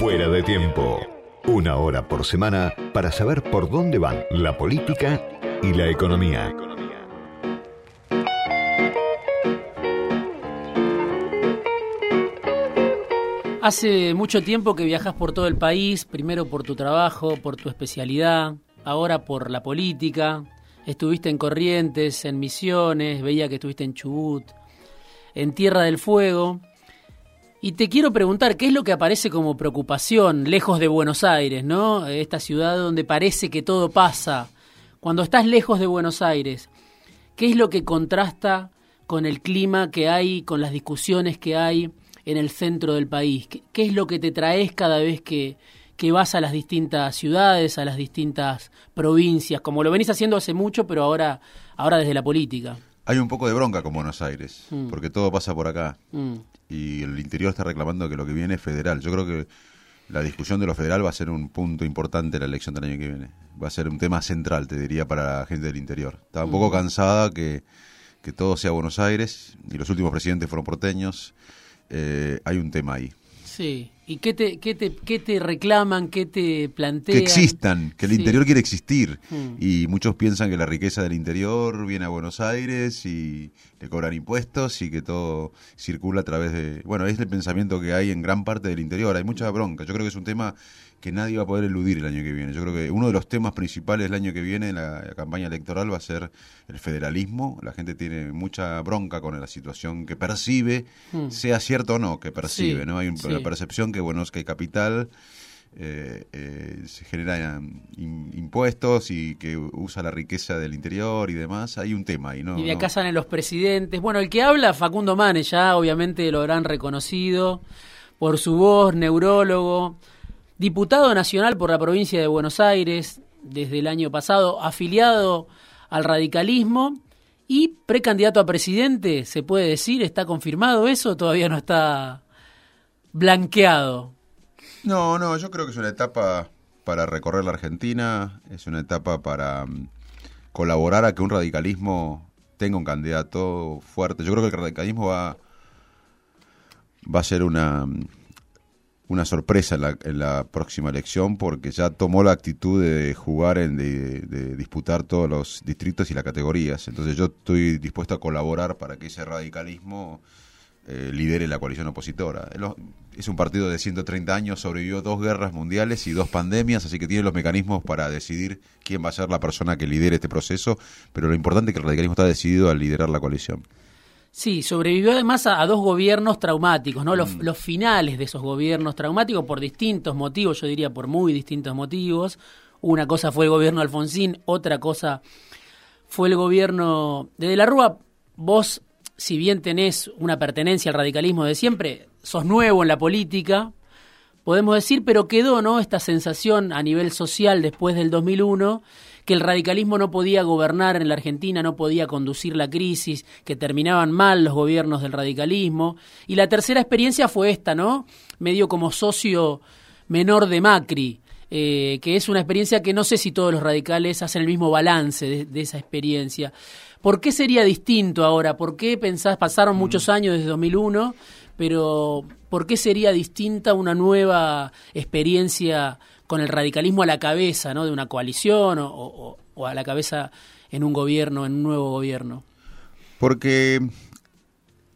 Fuera de tiempo. Una hora por semana para saber por dónde van la política y la economía. Hace mucho tiempo que viajas por todo el país, primero por tu trabajo, por tu especialidad, ahora por la política. Estuviste en Corrientes, en Misiones, veía que estuviste en Chubut, en Tierra del Fuego. Y te quiero preguntar, ¿qué es lo que aparece como preocupación lejos de Buenos Aires, ¿no? Esta ciudad donde parece que todo pasa. Cuando estás lejos de Buenos Aires, ¿qué es lo que contrasta con el clima que hay, con las discusiones que hay en el centro del país? ¿Qué, es lo que te traes cada vez que, que vas a las distintas ciudades, a las distintas provincias, como lo venís haciendo hace mucho, pero ahora, ahora desde la política? Hay un poco de bronca con Buenos Aires, Mm. porque todo pasa por acá. Mm. Y el interior está reclamando que lo que viene es federal. Yo creo que la discusión de lo federal va a ser un punto importante en la elección del año que viene. Va a ser un tema central, te diría, para la gente del interior. Está un poco Mm. cansada que, que todo sea Buenos Aires, y los últimos presidentes fueron porteños. Eh, hay un tema ahí. Sí. ¿Y qué te, qué te, qué te reclaman, qué te plantean? que existan, que el Sí. interior quiere existir. Mm. Y muchos piensan que la riqueza del interior viene a Buenos Aires y le cobran impuestos y que todo circula a través de... Bueno, es el pensamiento que hay en gran parte del interior. Hay mucha bronca. Yo creo que es un tema que nadie va a poder eludir el año que viene. Yo creo que uno de los temas principales el año que viene en la, la campaña electoral va a ser el federalismo. La gente tiene mucha bronca con la situación que percibe, Mm. sea cierto o no, que percibe. Sí, ¿no? Hay un- sí. una percepción que, bueno, es que hay capital eh, eh, se generan im- impuestos y que usa la riqueza del interior y demás, hay un tema ahí, ¿no? Y de no. acá salen los presidentes. Bueno, el que habla, Facundo Manes, ya obviamente lo habrán reconocido por su voz, neurólogo, diputado nacional por la provincia de Buenos Aires desde el año pasado, afiliado al radicalismo y precandidato a presidente, se puede decir, ¿está confirmado eso? Todavía no está blanqueado. No, no, yo creo que es una etapa para recorrer la Argentina, es una etapa para mm, colaborar a que un radicalismo tenga un candidato fuerte. Yo creo que el radicalismo va, va a ser una, mm, una sorpresa en la, en la próxima elección porque ya tomó la actitud de jugar, en, de, disputar todos los distritos y las categorías. Entonces yo estoy dispuesto a colaborar para que ese radicalismo eh, lidere la coalición opositora. Es un partido de 130 años, sobrevivió dos guerras mundiales y dos pandemias, así que tiene los mecanismos para decidir quién va a ser la persona que lidere este proceso, pero lo importante es que el radicalismo está decidido a liderar la coalición. Sí, sobrevivió además a, a dos gobiernos traumáticos, ¿no? Los, los finales de esos gobiernos traumáticos por distintos motivos, yo diría por muy distintos motivos. Una cosa fue el gobierno Alfonsín, otra cosa fue el gobierno de De la Rúa. Vos, si bien tenés una pertenencia al radicalismo de siempre, sos nuevo en la política, podemos decir, pero quedó, ¿no? Esta sensación a nivel social después del 2001 que el radicalismo no podía gobernar en la Argentina, no podía conducir la crisis, que terminaban mal los gobiernos del radicalismo. Y la tercera experiencia fue esta, ¿no? Medio como socio menor de Macri, eh, que es una experiencia que no sé si todos los radicales hacen el mismo balance de, de esa experiencia. ¿Por qué sería distinto ahora? ¿Por qué pensás, pasaron muchos años desde 2001, pero ¿por qué sería distinta una nueva experiencia con el radicalismo a la cabeza ¿no? de una coalición o, o- o a la cabeza en un gobierno, en un nuevo gobierno? Porque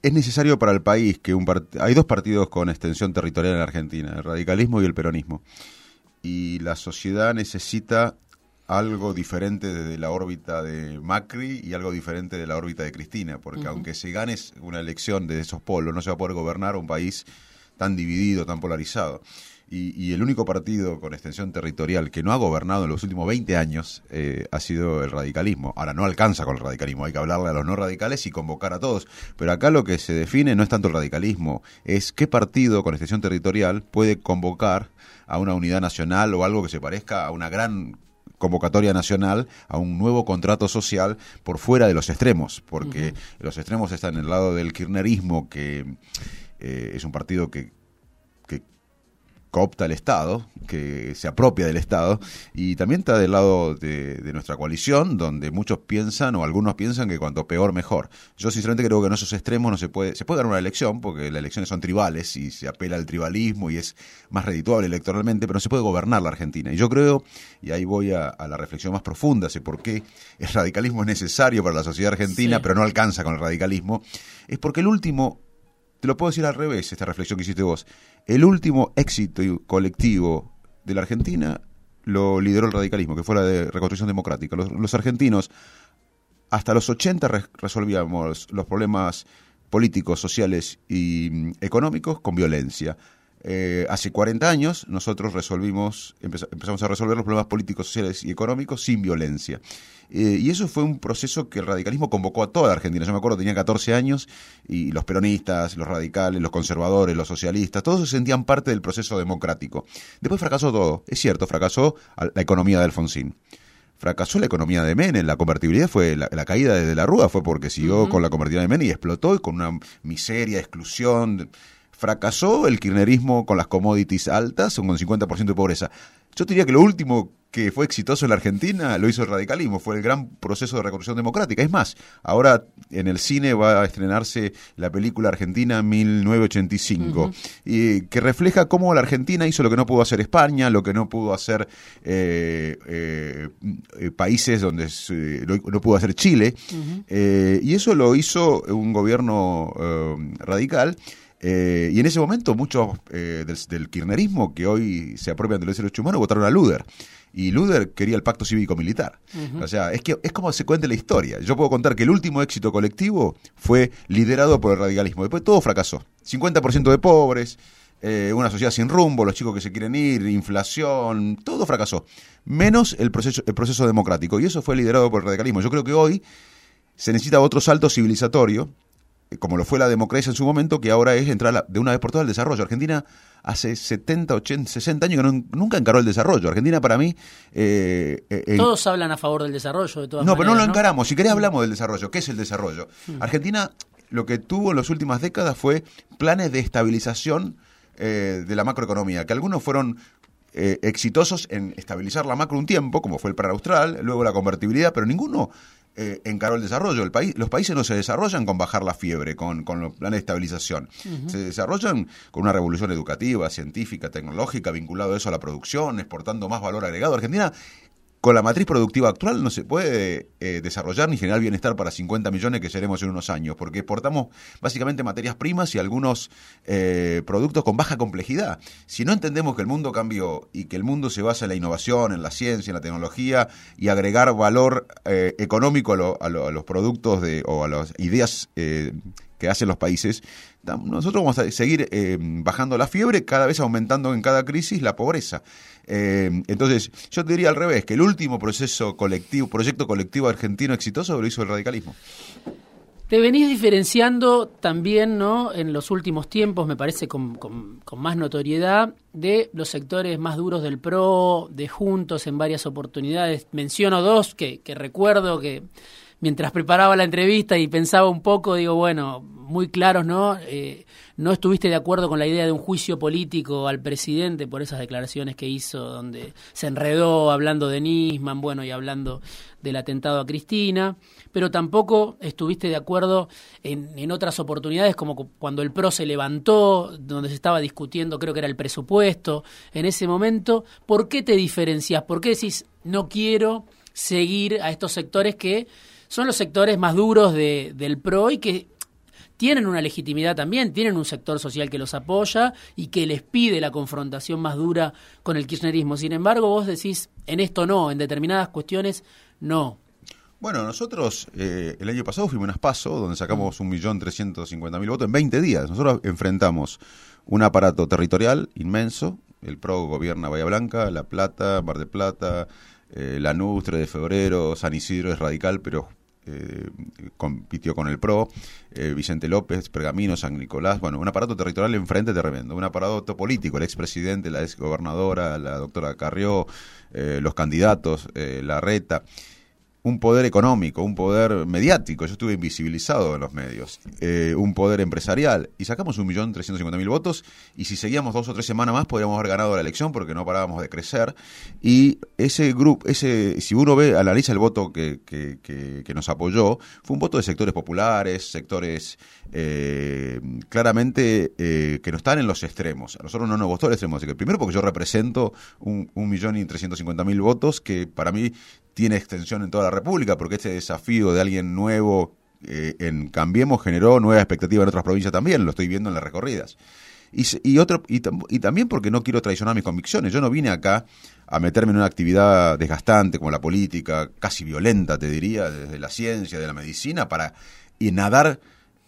es necesario para el país que un part- hay dos partidos con extensión territorial en Argentina, el radicalismo y el peronismo. Y la sociedad necesita algo diferente desde la órbita de Macri y algo diferente de la órbita de Cristina, porque aunque se gane una elección de esos polos, no se va a poder gobernar un país tan dividido, tan polarizado. Y, y el único partido con extensión territorial que no ha gobernado en los últimos 20 años eh, ha sido el radicalismo. Ahora no alcanza con el radicalismo, hay que hablarle a los no radicales y convocar a todos. Pero acá lo que se define no es tanto el radicalismo, es qué partido con extensión territorial puede convocar a una unidad nacional o algo que se parezca a una gran convocatoria nacional a un nuevo contrato social por fuera de los extremos, porque los extremos están en el lado del kirchnerismo, que eh, es un partido que, que coopta el Estado, que se apropia del Estado, y también está del lado de, nuestra coalición, donde muchos piensan, o algunos piensan, que cuanto peor, mejor. Yo sinceramente creo que en esos extremos no se puede, se puede dar una elección, porque las elecciones son tribales y se apela al tribalismo y es más redituable electoralmente, pero no se puede gobernar la Argentina. Y yo creo, y ahí voy a, la reflexión más profunda, sé por qué el radicalismo es necesario para la sociedad argentina, pero no alcanza con el radicalismo, es porque el último te lo puedo decir al revés, esta reflexión que hiciste vos. El último éxito colectivo de la Argentina lo lideró el radicalismo, que fue la de reconstrucción democrática. Los, argentinos, hasta los 80 resolvíamos los problemas políticos, sociales y mm, económicos con violencia. Eh, hace 40 años nosotros resolvimos, empezamos a resolver los problemas políticos, sociales y económicos sin violencia. Eh, y eso fue un proceso que el radicalismo convocó a toda la Argentina. Yo me acuerdo, tenía 14 años y los peronistas, los radicales, los conservadores, los socialistas, todos se sentían parte del proceso democrático. Después fracasó todo. Es cierto, fracasó la economía de Alfonsín fracasó la economía de Menem, la convertibilidad fue, la, caída de, la Rúa fue porque siguió con la convertibilidad de Menem y explotó y con una miseria, exclusión, fracasó el kirchnerismo con las commodities altas, con 50% de pobreza. Yo diría que lo último que fue exitoso en la Argentina lo hizo el radicalismo, fue el gran proceso de reconstrucción democrática. Es más, ahora en el cine va a estrenarse la película Argentina 1985, y que refleja cómo la Argentina hizo lo que no pudo hacer España, lo que no pudo hacer eh, eh, países donde no pudo hacer Chile, eh, y eso lo hizo un gobierno radical eh, y en ese momento muchos eh, del, kirchnerismo que hoy se apropian de los derechos humanos votaron a Luder. Y Luder quería el pacto cívico-militar. O sea, es que es como se cuenta la historia. Yo puedo contar que el último éxito colectivo fue liderado por el radicalismo. Después todo fracasó. 50% de pobres, eh, una sociedad sin rumbo, los chicos que se quieren ir, inflación, todo fracasó. Menos el proceso, el proceso democrático. Y eso fue liderado por el radicalismo. Yo creo que hoy se necesita otro salto civilizatorio como lo fue la democracia en su momento, que ahora es entrar de una vez por todas al desarrollo. Argentina hace 70, 80, 60 años que nunca encaró el desarrollo. Argentina para mí... Eh, eh, Todos hablan a favor del desarrollo, de todas No, pero no lo encaramos. Si querés hablamos del desarrollo. ¿Qué es el desarrollo? Hmm. Argentina lo que tuvo en las últimas décadas fue planes de estabilización eh, de la macroeconomía, que algunos fueron exitosos en estabilizar la macro un tiempo, como fue el plan austral, luego la convertibilidad, pero ninguno eh, encaró el desarrollo. El país, los países no se desarrollan con bajar la fiebre, con, con los planes de estabilización. Se desarrollan con una revolución educativa, científica, tecnológica, vinculado eso a la producción, exportando más valor agregado. Argentina con la matriz productiva actual no se puede eh, desarrollar ni generar bienestar para 50 millones que seremos en unos años, porque exportamos básicamente materias primas y algunos eh, productos con baja complejidad. Si no entendemos que el mundo cambió y que el mundo se basa en la innovación, en la ciencia, en la tecnología y agregar valor eh, económico a, los productos de, o a las ideas que hacen los países, nosotros vamos a seguir bajando la fiebre, cada vez aumentando en cada crisis la pobreza. Eh, entonces, yo te diría al revés, que el último proceso colectivo, proyecto colectivo argentino exitoso lo hizo el radicalismo. Te venís diferenciando también, ¿no? En los últimos tiempos, me parece con, más notoriedad, de los sectores más duros del PRO, de Juntos en varias oportunidades. Menciono dos que, que recuerdo que mientras preparaba la entrevista y pensaba un poco, digo, bueno, muy claros, ¿no? Eh, no estuviste de acuerdo con la idea de un juicio político al presidente por esas declaraciones que hizo, donde se enredó hablando de Nisman, bueno, y hablando del atentado a Cristina, pero tampoco estuviste de acuerdo en, en otras oportunidades, como cuando el PRO se levantó, donde se estaba discutiendo, creo que era el presupuesto, en ese momento. ¿Por qué te diferencias? ¿Por qué decís, no quiero seguir a estos sectores que son los sectores más duros de, del PRO y que tienen una legitimidad también, tienen un sector social que los apoya y que les pide la confrontación más dura con el kirchnerismo. Sin embargo, vos decís, en esto no, en determinadas cuestiones no. Bueno, nosotros eh, el año pasado fuimos a PASO, donde sacamos un millón trescientos cincuenta mil votos en 20 días. Nosotros enfrentamos un aparato territorial inmenso. El PRO gobierna Bahía Blanca, La Plata, Mar de Plata, eh, Lanús, de febrero, San Isidro es radical, pero eh, compitió con el PRO, eh, Vicente López, Pergamino, San Nicolás, bueno, un aparato territorial enfrente tremendo, un aparato político, el expresidente, la exgobernadora, la doctora Carrió, eh, los candidatos, la reta. Un poder económico, un poder mediático, yo estuve invisibilizado en los medios, eh, un poder empresarial, y sacamos un millón trescientos cincuenta mil votos, y si seguíamos dos o tres semanas más podríamos haber ganado la elección porque no parábamos de crecer, y ese grupo, ese, si uno ve, analiza el voto que, que, nos apoyó, fue un voto de sectores populares, sectores eh, claramente eh, que no están en los extremos, a nosotros no nos gustó el extremo, así que primero porque yo represento un, un millón y trescientos cincuenta mil votos que para mí tiene extensión en toda la República, porque este desafío de alguien nuevo eh, en Cambiemos generó nueva expectativa en otras provincias también, lo estoy viendo en las recorridas. Y, y otro, y, también porque no quiero traicionar mis convicciones. Yo no vine acá a meterme en una actividad desgastante como la política, casi violenta, te diría, desde la ciencia, de la medicina, para y nadar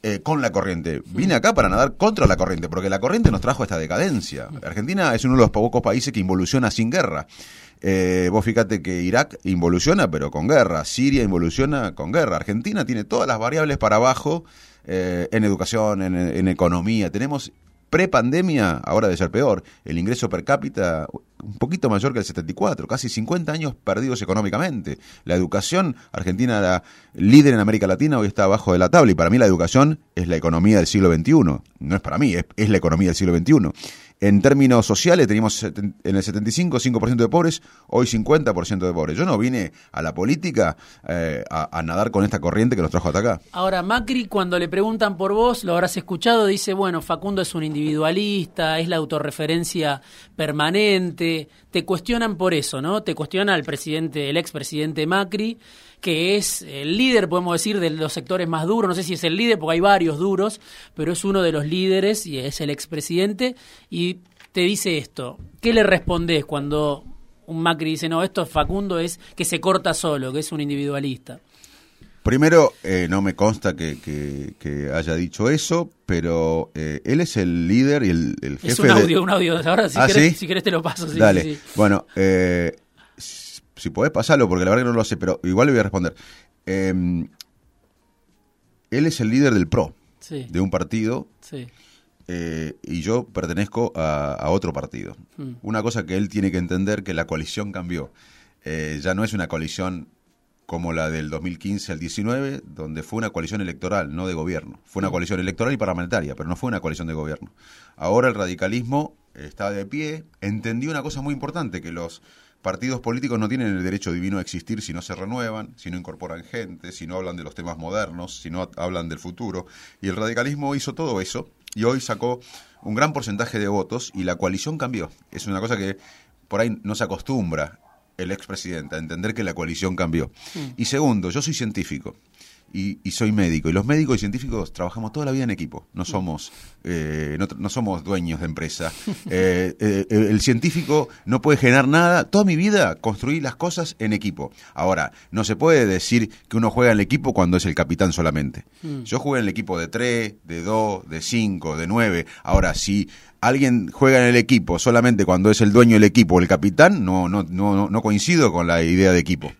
eh, con la corriente. Vine acá para nadar contra la corriente, porque la corriente nos trajo esta decadencia. Argentina es uno de los pocos países que involuciona sin guerra. Eh, vos fíjate que Irak involuciona, pero con guerra. Siria involuciona con guerra. Argentina tiene todas las variables para abajo eh, en educación, en, economía. Tenemos pre-pandemia, ahora de ser peor, el ingreso per cápita un poquito mayor que el 74, casi 50 años perdidos económicamente. La educación, Argentina era líder en América Latina, hoy está abajo de la tabla y para mí la educación es la economía del siglo XXI. No es para mí, es, es la economía del siglo XXI. En términos sociales teníamos en el 75 5% de pobres, hoy 50% de pobres. Yo no vine a la política eh, a, nadar con esta corriente que nos trajo hasta acá. Ahora, Macri, cuando le preguntan por vos, lo habrás escuchado, dice, bueno, Facundo es un individualista, es la autorreferencia permanente. Te cuestionan por eso, ¿no? Te cuestiona el presidente, el expresidente Macri que es el líder, podemos decir, de los sectores más duros. No sé si es el líder, porque hay varios duros, pero es uno de los líderes y es el expresidente. Y te dice esto. ¿Qué le respondes cuando un Macri dice, no, esto Facundo es que se corta solo, que es un individualista? Primero, eh, no me consta que, haya dicho eso, pero eh, él es el líder y el, jefe. Es un audio, un audio. Ahora, si, ¿Ah, querés, si querés, te lo paso. Dale. Bueno, eh, si podés pasarlo, porque la verdad que no lo sé, pero igual le voy a responder. Em, él es el líder del PRO, de un partido, eh, y yo pertenezco a, otro partido. Hmm. Una cosa que él tiene que entender que la coalición cambió. Eh, ya no es una coalición como la del 2015 al 19, donde fue una coalición electoral, no de gobierno. Fue una hmm. coalición electoral y parlamentaria, pero no fue una coalición de gobierno. Ahora el radicalismo está de pie, entendió una cosa muy importante, que los partidos políticos no tienen el derecho divino a existir si no se renuevan, si no incorporan gente, si no hablan de los temas modernos, si no hablan del futuro. Y el radicalismo hizo todo eso y hoy sacó un gran porcentaje de votos y la coalición cambió. Es una cosa que por ahí no se acostumbra el expresidente a entender que la coalición cambió. Mm. Y segundo, yo soy científico y, soy médico. Y los médicos y científicos trabajamos toda la vida en equipo. No somos, eh, no, somos dueños de empresa. Eh, eh, el científico no puede generar nada. Toda mi vida construí las cosas en equipo. Ahora, no se puede decir que uno juega en el equipo cuando es el capitán solamente. Mm. Yo jugué en el equipo de 3, de 2, de 5, de 9. Ahora, si alguien juega en el equipo solamente cuando es el dueño del equipo o el capitán, no, no, no, no coincido con la idea de equipo.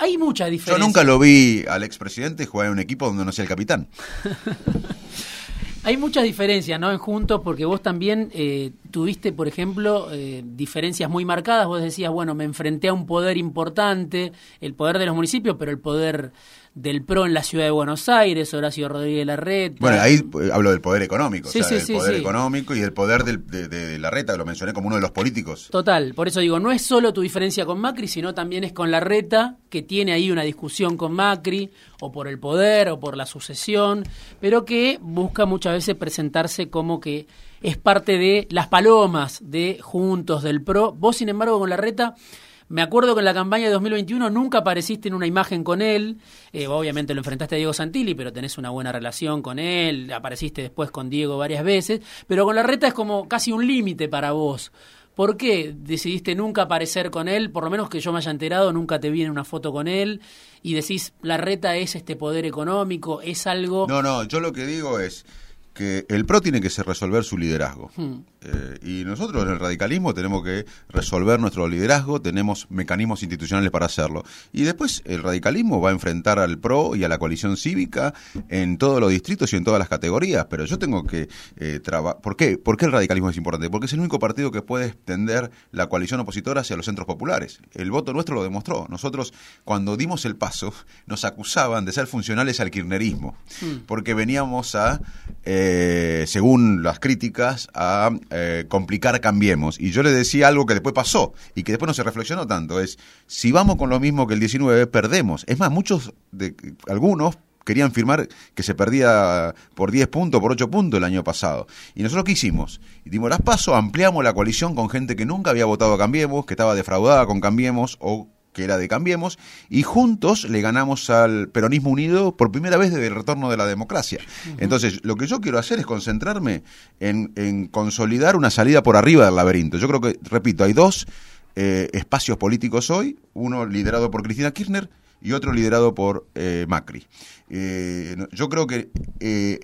Hay mucha diferencia. Yo nunca lo vi al expresidente jugar en un equipo donde no sea el capitán. Hay muchas diferencias, ¿no? En Juntos, porque vos también eh, tuviste, por ejemplo, eh, diferencias muy marcadas. Vos decías, bueno, me enfrenté a un poder importante, el poder de los municipios, pero el poder del PRO en la ciudad de Buenos Aires, Horacio Rodríguez Larreta. Bueno, ahí eh, hablo del poder económico, sí, o sea, del poder económico y el poder de, de, Larreta, lo mencioné como uno de los políticos. Total, por eso digo, no es solo tu diferencia con Macri, sino también es con Larreta, que tiene ahí una discusión con Macri, o por el poder, o por la sucesión, pero que busca muchas veces presentarse como que es parte de las palomas de Juntos, del PRO. Vos, sin embargo, con Larreta me acuerdo que en la campaña de 2021 nunca apareciste en una imagen con él. Eh, obviamente lo enfrentaste a Diego Santilli, pero tenés una buena relación con él. Apareciste después con Diego varias veces. Pero con la reta es como casi un límite para vos. ¿Por qué decidiste nunca aparecer con él? Por lo menos que yo me haya enterado, nunca te vi en una foto con él. Y decís, la reta es este poder económico, es algo... No, no, yo lo que digo es que el PRO tiene que resolver su liderazgo. Hmm. Eh, y nosotros en el radicalismo tenemos que resolver nuestro liderazgo, tenemos mecanismos institucionales para hacerlo. Y después el radicalismo va a enfrentar al PRO y a la coalición cívica en todos los distritos y en todas las categorías. Pero yo tengo que eh, trabajar. ¿Por qué? ¿Por qué el radicalismo es importante? Porque es el único partido que puede extender la coalición opositora hacia los centros populares. El voto nuestro lo demostró. Nosotros, cuando dimos el paso, nos acusaban de ser funcionales al kirchnerismo. Hmm. Porque veníamos a. Eh, según las críticas, a eh, complicar Cambiemos. Y yo le decía algo que después pasó y que después no se reflexionó tanto, es, si vamos con lo mismo que el 19, perdemos. Es más, muchos, de algunos querían firmar que se perdía por 10 puntos, por 8 puntos el año pasado. Y nosotros qué hicimos? Dimos las pasos, ampliamos la coalición con gente que nunca había votado Cambiemos, que estaba defraudada con Cambiemos o que era de Cambiemos, y juntos le ganamos al peronismo unido por primera vez desde el retorno de la democracia. Entonces, lo que yo quiero hacer es concentrarme en, en, consolidar una salida por arriba del laberinto. Yo creo que, repito, hay dos eh, espacios políticos hoy, uno liderado por Cristina Kirchner y otro liderado por eh, Macri. Eh, yo creo que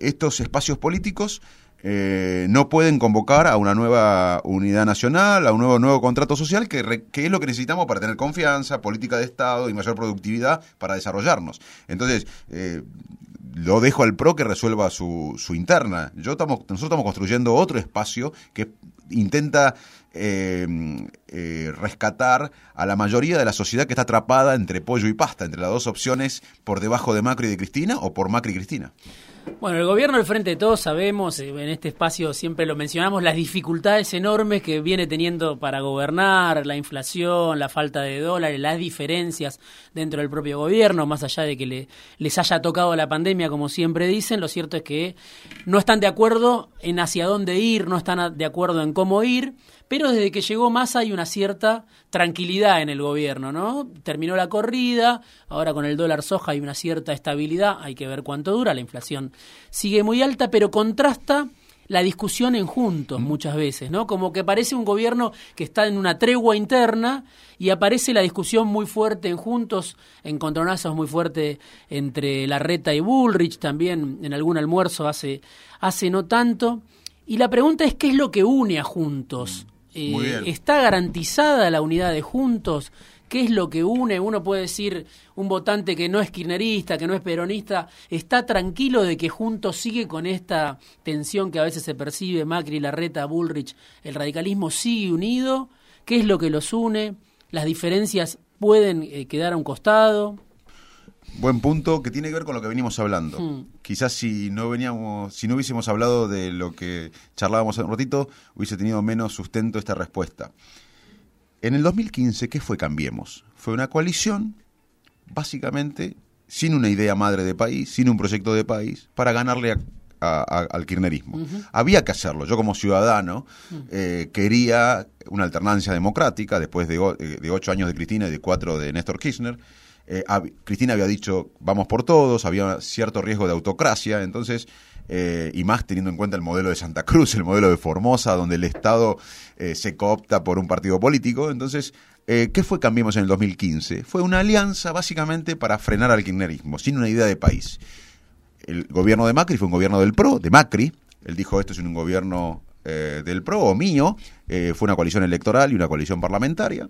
estos espacios políticos eh, no pueden convocar a una nueva unidad nacional, a un nuevo, nuevo contrato social, que, re, que, es lo que necesitamos para tener confianza, política de Estado y mayor productividad para desarrollarnos. Entonces, eh, lo dejo al PRO que resuelva su, su interna. Yo estamos, nosotros estamos construyendo otro espacio que intenta eh, eh, rescatar a la mayoría de la sociedad que está atrapada entre pollo y pasta, entre las dos opciones por debajo de Macri y de Cristina o por Macri y Cristina. Bueno, el gobierno del Frente de Todos sabemos, en este espacio siempre lo mencionamos, las dificultades enormes que viene teniendo para gobernar, la inflación, la falta de dólares, las diferencias dentro del propio gobierno, más allá de que le, les haya tocado la pandemia, como siempre dicen, lo cierto es que no están de acuerdo en hacia dónde ir, no están de acuerdo en cómo ir pero desde que llegó Massa hay una cierta tranquilidad en el gobierno, ¿no? Terminó la corrida, ahora con el dólar soja hay una cierta estabilidad, hay que ver cuánto dura, la inflación sigue muy alta, pero contrasta la discusión en juntos muchas veces, ¿no? Como que parece un gobierno que está en una tregua interna y aparece la discusión muy fuerte en juntos, encontronazos muy fuerte entre Larreta y Bullrich, también en algún almuerzo hace, hace no tanto. Y la pregunta es, ¿qué es lo que une a juntos? Eh, ¿Está garantizada la unidad de Juntos? ¿Qué es lo que une? Uno puede decir, un votante que no es kirchnerista, que no es peronista, está tranquilo de que Juntos sigue con esta tensión que a veces se percibe, Macri, Larreta, Bullrich, el radicalismo sigue unido. ¿Qué es lo que los une? ¿Las diferencias pueden eh, quedar a un costado? Buen punto que tiene que ver con lo que venimos hablando. Hmm. Quizás si no veníamos, si no hubiésemos hablado de lo que charlábamos hace un ratito, hubiese tenido menos sustento esta respuesta. En el 2015, ¿qué fue Cambiemos? Fue una coalición, básicamente, sin una idea madre de país, sin un proyecto de país, para ganarle a, a, a, al kirchnerismo. Uh -huh. Había que hacerlo. Yo como ciudadano -huh. eh, quería una alternancia democrática después de, de, ocho años de Cristina y de cuatro de Néstor Kirchner. Eh, Cristina había dicho vamos por todos, había cierto riesgo de autocracia, entonces, eh, y más teniendo en cuenta el modelo de Santa Cruz, el modelo de Formosa, donde el Estado eh, se coopta por un partido político, entonces, ¿qué fue Cambiemos en el 2015? Fue una alianza básicamente para frenar al kirchnerismo, sin una idea de país. El gobierno de Macri fue un gobierno del PRO, de Macri, él dijo esto es un gobierno del PRO o mío, fue una coalición electoral y una coalición parlamentaria,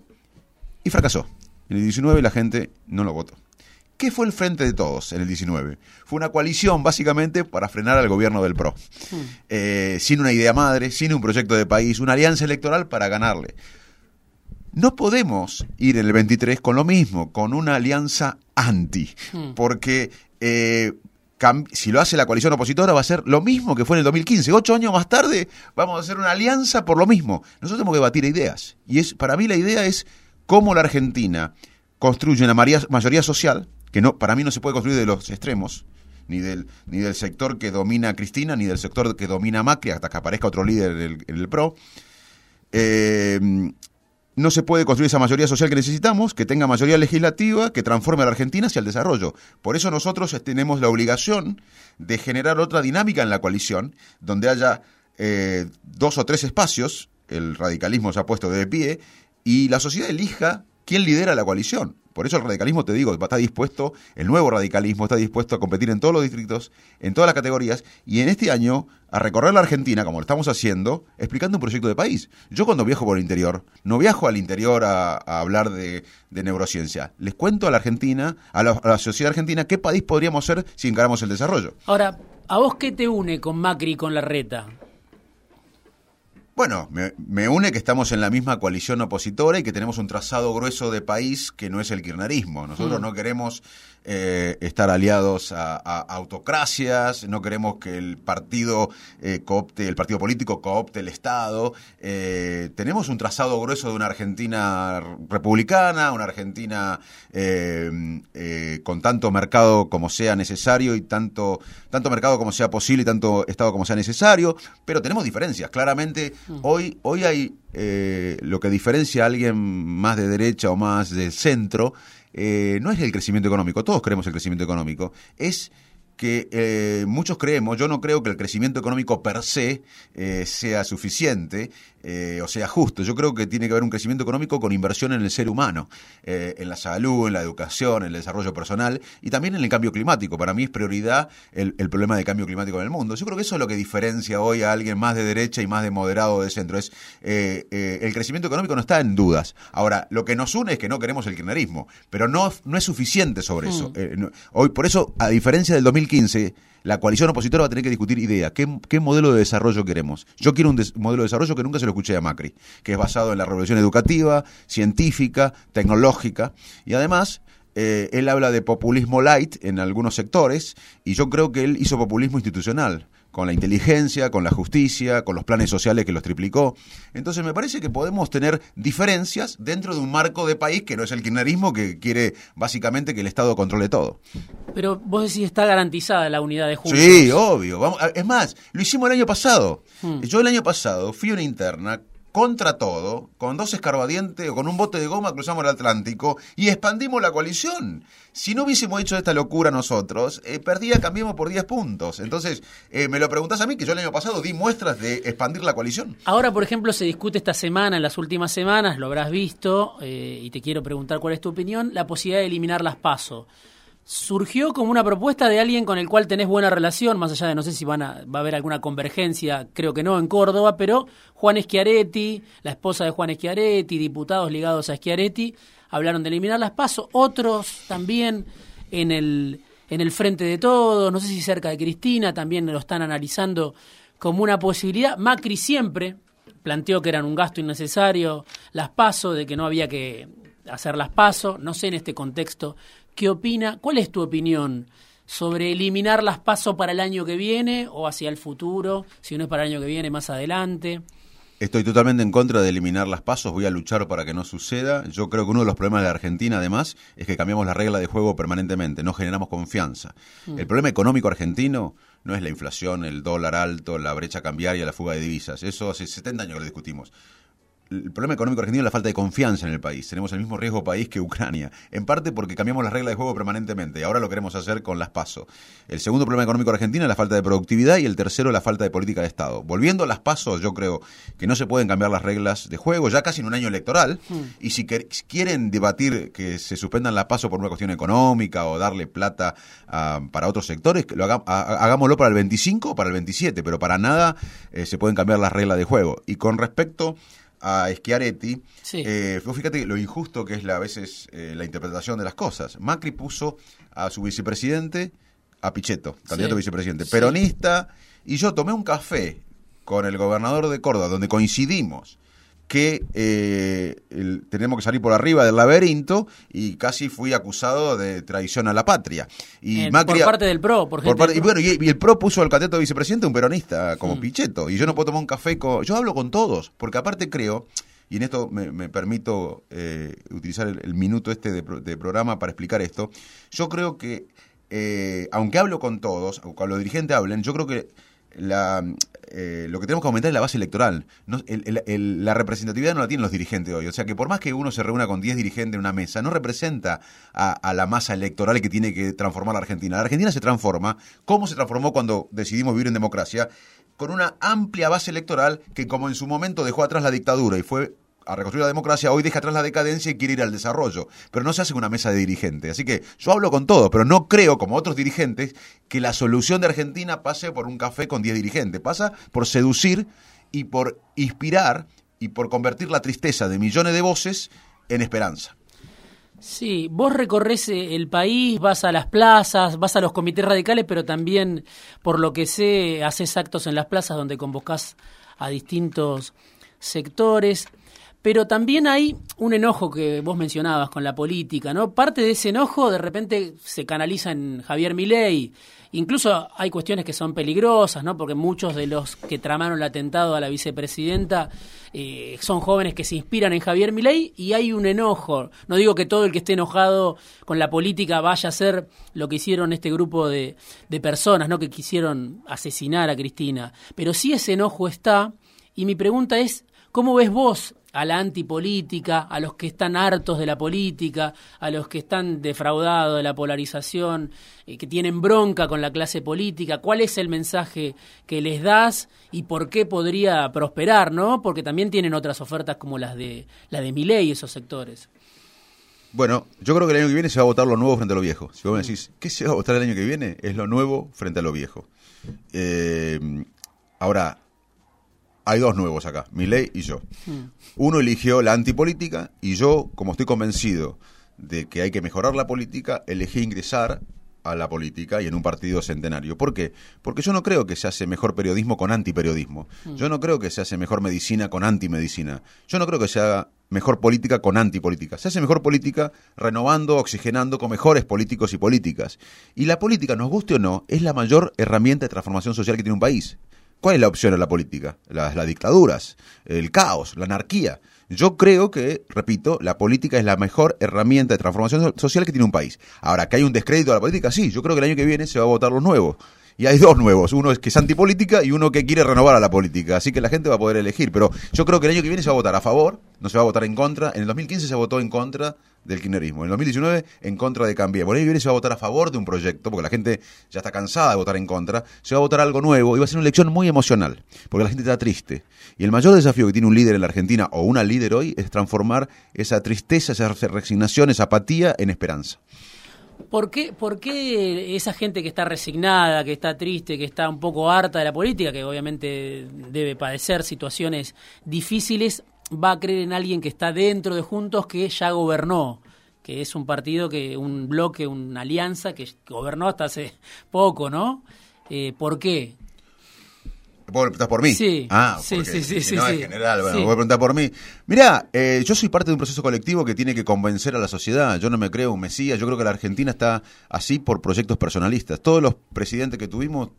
y fracasó. En el 19 la gente no lo votó. ¿Qué fue el Frente de Todos en el 19? Fue una coalición básicamente para frenar al gobierno del PRO. Hmm. Eh, sin una idea madre, sin un proyecto de país, una alianza electoral para ganarle. No podemos ir en el 23 con lo mismo, con una alianza anti, hmm. porque eh, si lo hace la coalición opositora va a ser lo mismo que fue en el 2015. Ocho años más tarde vamos a hacer una alianza por lo mismo. Nosotros tenemos que debatir ideas. Y es para mí la idea es cómo la Argentina construye una mayoría social, que no, para mí no se puede construir de los extremos, ni del, ni del sector que domina Cristina, ni del sector que domina Macri, hasta que aparezca otro líder en el, en el PRO. Eh, no se puede construir esa mayoría social que necesitamos, que tenga mayoría legislativa, que transforme a la Argentina hacia el desarrollo. Por eso nosotros tenemos la obligación de generar otra dinámica en la coalición, donde haya eh, dos o tres espacios, el radicalismo se ha puesto de pie, y la sociedad elija quién lidera la coalición. Por eso el radicalismo, te digo, está dispuesto, el nuevo radicalismo está dispuesto a competir en todos los distritos, en todas las categorías, y en este año a recorrer la Argentina, como lo estamos haciendo, explicando un proyecto de país. Yo cuando viajo por el interior, no viajo al interior a, hablar de, neurociencia. Les cuento a la Argentina, a la, a la sociedad argentina, qué país podríamos ser si encaramos el desarrollo. Ahora, ¿a vos qué te une con Macri y con la reta? Bueno, me, une que estamos en la misma coalición opositora y que tenemos un trazado grueso de país que no es el kirchnerismo. Nosotros mm. no queremos eh, estar aliados a, autocracias, no queremos que el partido eh, coopte, el partido político coopte el Estado. Eh, tenemos un trazado grueso de una Argentina republicana, una Argentina con tanto mercado como sea necesario y tanto, tanto mercado como sea posible y tanto Estado como sea necesario, pero tenemos diferencias. Claramente. Hoy, hoy hay eh, lo que diferencia a alguien más de derecha o más de centro, eh, no es el crecimiento económico, todos queremos el crecimiento económico, es que eh, muchos creemos, yo no creo que el crecimiento económico per se eh, sea suficiente eh, o sea justo. Yo creo que tiene que haber un crecimiento económico con inversión en el ser humano, en la salud, en la educación, en el desarrollo personal y también en el cambio climático. Para mí es prioridad el, problema de cambio climático en el mundo. Yo creo que eso es lo que diferencia hoy a alguien más de derecha y más de moderado de centro. Es el crecimiento económico no está en dudas. Ahora, lo que nos une es que no queremos el kirchnerismo, pero no, no es suficiente sobre eso. Hmm. hoy, por eso, a diferencia del 2015, 15, la coalición opositora va a tener que discutir ideas. ¿Qué, modelo de desarrollo queremos? Yo quiero un modelo de desarrollo que nunca se lo escuché a Macri, que es basado en la revolución educativa, científica, tecnológica, y además eh, él habla de populismo light en algunos sectores, y yo creo que él hizo populismo institucional con la inteligencia, con la justicia, con los planes sociales que los triplicó. Entonces me parece que podemos tener diferencias dentro de un marco de país que no es el kirchnerismo que quiere básicamente que el Estado controle todo. Pero vos decís está garantizada la unidad de Juntos. Sí, obvio. Vamos, es más, lo hicimos el año pasado. Hmm. Yo el año pasado fui a una interna contra todo, con dos escarbadientes o con un bote de goma cruzamos el Atlántico y expandimos la coalición. Si no hubiésemos hecho esta locura nosotros, eh, perdía Cambiemos por 10 puntos. Entonces, eh, me lo preguntás a mí, que yo el año pasado di muestras de expandir la coalición. Ahora, por ejemplo, se discute esta semana, en las últimas semanas, lo habrás visto, eh, y te quiero preguntar cuál es tu opinión, la posibilidad de eliminar las PASO surgió como una propuesta de alguien con el cual tenés buena relación, más allá de no sé si van a, va a haber alguna convergencia, creo que no, en Córdoba, pero Juan Schiaretti, la esposa de Juan Schiaretti, diputados ligados a Schiaretti, hablaron de eliminar las pasos, otros también en el, en el frente de todos, no sé si cerca de Cristina, también lo están analizando como una posibilidad. Macri siempre planteó que eran un gasto innecesario las pasos, de que no había que hacer las pasos, no sé en este contexto ¿Qué opina? ¿Cuál es tu opinión sobre eliminar las pasos para el año que viene o hacia el futuro? Si no es para el año que viene, más adelante. Estoy totalmente en contra de eliminar las pasos, voy a luchar para que no suceda. Yo creo que uno de los problemas de la Argentina, además, es que cambiamos la regla de juego permanentemente, no generamos confianza. Mm. El problema económico argentino no es la inflación, el dólar alto, la brecha cambiaria, la fuga de divisas. Eso hace 70 años que lo discutimos el problema económico argentino es la falta de confianza en el país. Tenemos el mismo riesgo país que Ucrania. En parte porque cambiamos las reglas de juego permanentemente y ahora lo queremos hacer con las PASO. El segundo problema económico argentino es la falta de productividad y el tercero la falta de política de Estado. Volviendo a las PASO, yo creo que no se pueden cambiar las reglas de juego ya casi en un año electoral. Hmm. Y si quieren debatir que se suspendan las PASO por una cuestión económica o darle plata para otros sectores, lo hagámoslo para el 25 o para el 27, pero para nada eh, se pueden cambiar las reglas de juego. Y con respecto a Schiaretti, eh, fíjate lo injusto que es a veces eh, la interpretación de las cosas. Macri puso a su vicepresidente, a Pichetto, candidato a vicepresidente, peronista, y yo tomé un café con el gobernador de Córdoba, donde coincidimos que eh, tenemos que salir por arriba del laberinto y casi fui acusado de traición a la patria. Y eh, por parte del PRO, por, Y bueno, y, el PRO puso al candidato a vicepresidente un peronista como mm. Pichetto. Y yo no puedo tomar un café con... Yo hablo con todos, porque aparte creo, y en esto me, permito eh, utilizar el, minuto este de, de, programa para explicar esto, yo creo que, aunque hablo con todos, aunque los dirigentes hablen, yo creo que eh, lo que tenemos que aumentar es la base electoral. la representatividad no la tienen los dirigentes hoy. O sea que por más que uno se reúna con 10 dirigentes en una mesa, no representa a, la masa electoral que tiene que transformar la Argentina. La Argentina se transforma, ¿cómo se transformó cuando decidimos vivir en democracia? Con una amplia base electoral que como en su momento dejó atrás la dictadura y fue a reconstruir la democracia, hoy deja atrás la decadencia y quiere ir al desarrollo. Pero no se hace una mesa de dirigentes. Así que yo hablo con todo, pero no creo, como otros dirigentes, que la solución de Argentina pase por un café con 10 dirigentes. Pasa por seducir y por inspirar y por convertir la tristeza de millones de voces en esperanza. Sí, vos recorres eh, el país, vas a las plazas, vas a los comités radicales, pero también, por lo que sé, haces actos en las plazas donde convocás a distintos sectores. Pero también hay un enojo que vos mencionabas con la política, ¿no? Parte de ese enojo de repente se canaliza en Javier Milei. Incluso hay cuestiones que son peligrosas, ¿no? Porque muchos de los que tramaron el atentado a la vicepresidenta eh, son jóvenes que se inspiran en Javier Milei y hay un enojo. No digo que todo el que esté enojado con la política vaya a hacer lo que hicieron este grupo de, de personas, ¿no? Que quisieron asesinar a Cristina. Pero sí ese enojo está. Y mi pregunta es, ¿cómo ves vos a la antipolítica, a los que están hartos de la política, a los que están defraudados de la polarización, eh, que tienen bronca con la clase política, cuál es el mensaje que les das y por qué podría prosperar, ¿no? Porque también tienen otras ofertas como las de la de Milei y esos sectores. Bueno, yo creo que el año que viene se va a votar lo nuevo frente a lo viejo. Si vos me decís, ¿qué se va a votar el año que viene? Es lo nuevo frente a lo viejo. Eh, ahora, hay dos nuevos acá, Milei y yo. Hmm. Uno eligió la antipolítica y yo, como estoy convencido de que hay que mejorar la política, elegí ingresar a la política y en un partido centenario. ¿Por qué? Porque yo no creo que se hace mejor periodismo con antiperiodismo. Hmm. Yo no creo que se hace mejor medicina con antimedicina. Yo no creo que se haga mejor política con antipolítica. Se hace mejor política renovando, oxigenando con mejores políticos y políticas. Y la política, nos guste o no, es la mayor herramienta de transformación social que tiene un país. ¿Cuál es la opción en la política? Las, dictaduras, el caos, la anarquía. Yo creo que, repito, la política es la mejor herramienta de transformación social que tiene un país. Ahora, que hay un descrédito a la política, sí, yo creo que el año que viene se va a votar los nuevos. Y hay dos nuevos, uno es que es antipolítica y uno que quiere renovar a la política. Así que la gente va a poder elegir. Pero yo creo que el año que viene se va a votar a favor, no se va a votar en contra. En el 2015 se votó en contra del kirchnerismo. En el 2019 en contra de Cambiemos. El año que viene se va a votar a favor de un proyecto, porque la gente ya está cansada de votar en contra. Se va a votar algo nuevo y va a ser una elección muy emocional, porque la gente está triste. Y el mayor desafío que tiene un líder en la Argentina o una líder hoy es transformar esa tristeza, esa resignación, esa apatía en esperanza. ¿Por qué, ¿Por qué esa gente que está resignada, que está triste, que está un poco harta de la política, que obviamente debe padecer situaciones difíciles, va a creer en alguien que está dentro de Juntos que ya gobernó? que es un partido que un bloque, una alianza que gobernó hasta hace poco, ¿no? Eh, ¿Por qué? ¿Vos preguntás por mí? Sí. Ah, sí, sí, sí, sí, no, en general, bueno, voy a preguntar por mí. Mirá, eh, yo soy parte de un proceso colectivo que tiene que convencer a la sociedad. Yo no me creo un mesías. Yo creo que la Argentina está así por proyectos personalistas. Todos los presidentes que tuvimos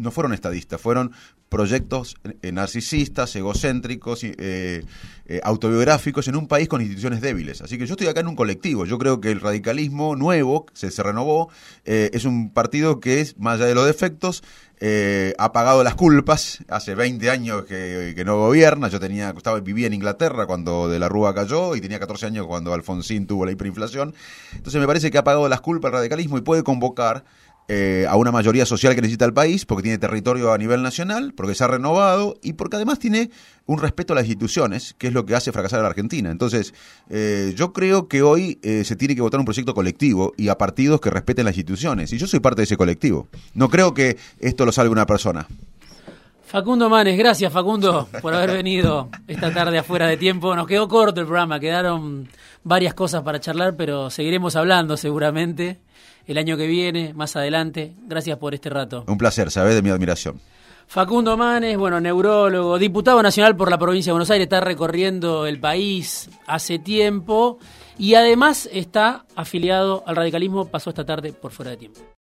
no fueron estadistas, fueron proyectos eh, narcisistas, egocéntricos, eh, eh, autobiográficos en un país con instituciones débiles. Así que yo estoy acá en un colectivo. Yo creo que el radicalismo nuevo, se, se renovó, es un partido que es, más allá de los defectos, ha pagado las culpas. Hace 20 años que, que, no gobierna. Yo tenía, estaba, vivía en Inglaterra cuando de la Rúa cayó y tenía 14 años cuando Alfonsín tuvo la hiperinflación. Entonces me parece que ha pagado las culpas el radicalismo y puede convocar eh, a una mayoría social que necesita el país, porque tiene territorio a nivel nacional, porque se ha renovado y porque además tiene un respeto a las instituciones, que es lo que hace fracasar a la Argentina. Entonces, eh, yo creo que hoy eh, se tiene que votar un proyecto colectivo y a partidos que respeten las instituciones. Y yo soy parte de ese colectivo. No creo que esto lo salga una persona. Facundo Manes, gracias Facundo por haber venido esta tarde afuera de tiempo. Nos quedó corto el programa, quedaron varias cosas para charlar, pero seguiremos hablando seguramente el año que viene, más adelante. Gracias por este rato. Un placer, sabes de mi admiración. Facundo Manes, bueno, neurólogo, diputado nacional por la provincia de Buenos Aires, está recorriendo el país hace tiempo y además está afiliado al radicalismo, pasó esta tarde por fuera de tiempo.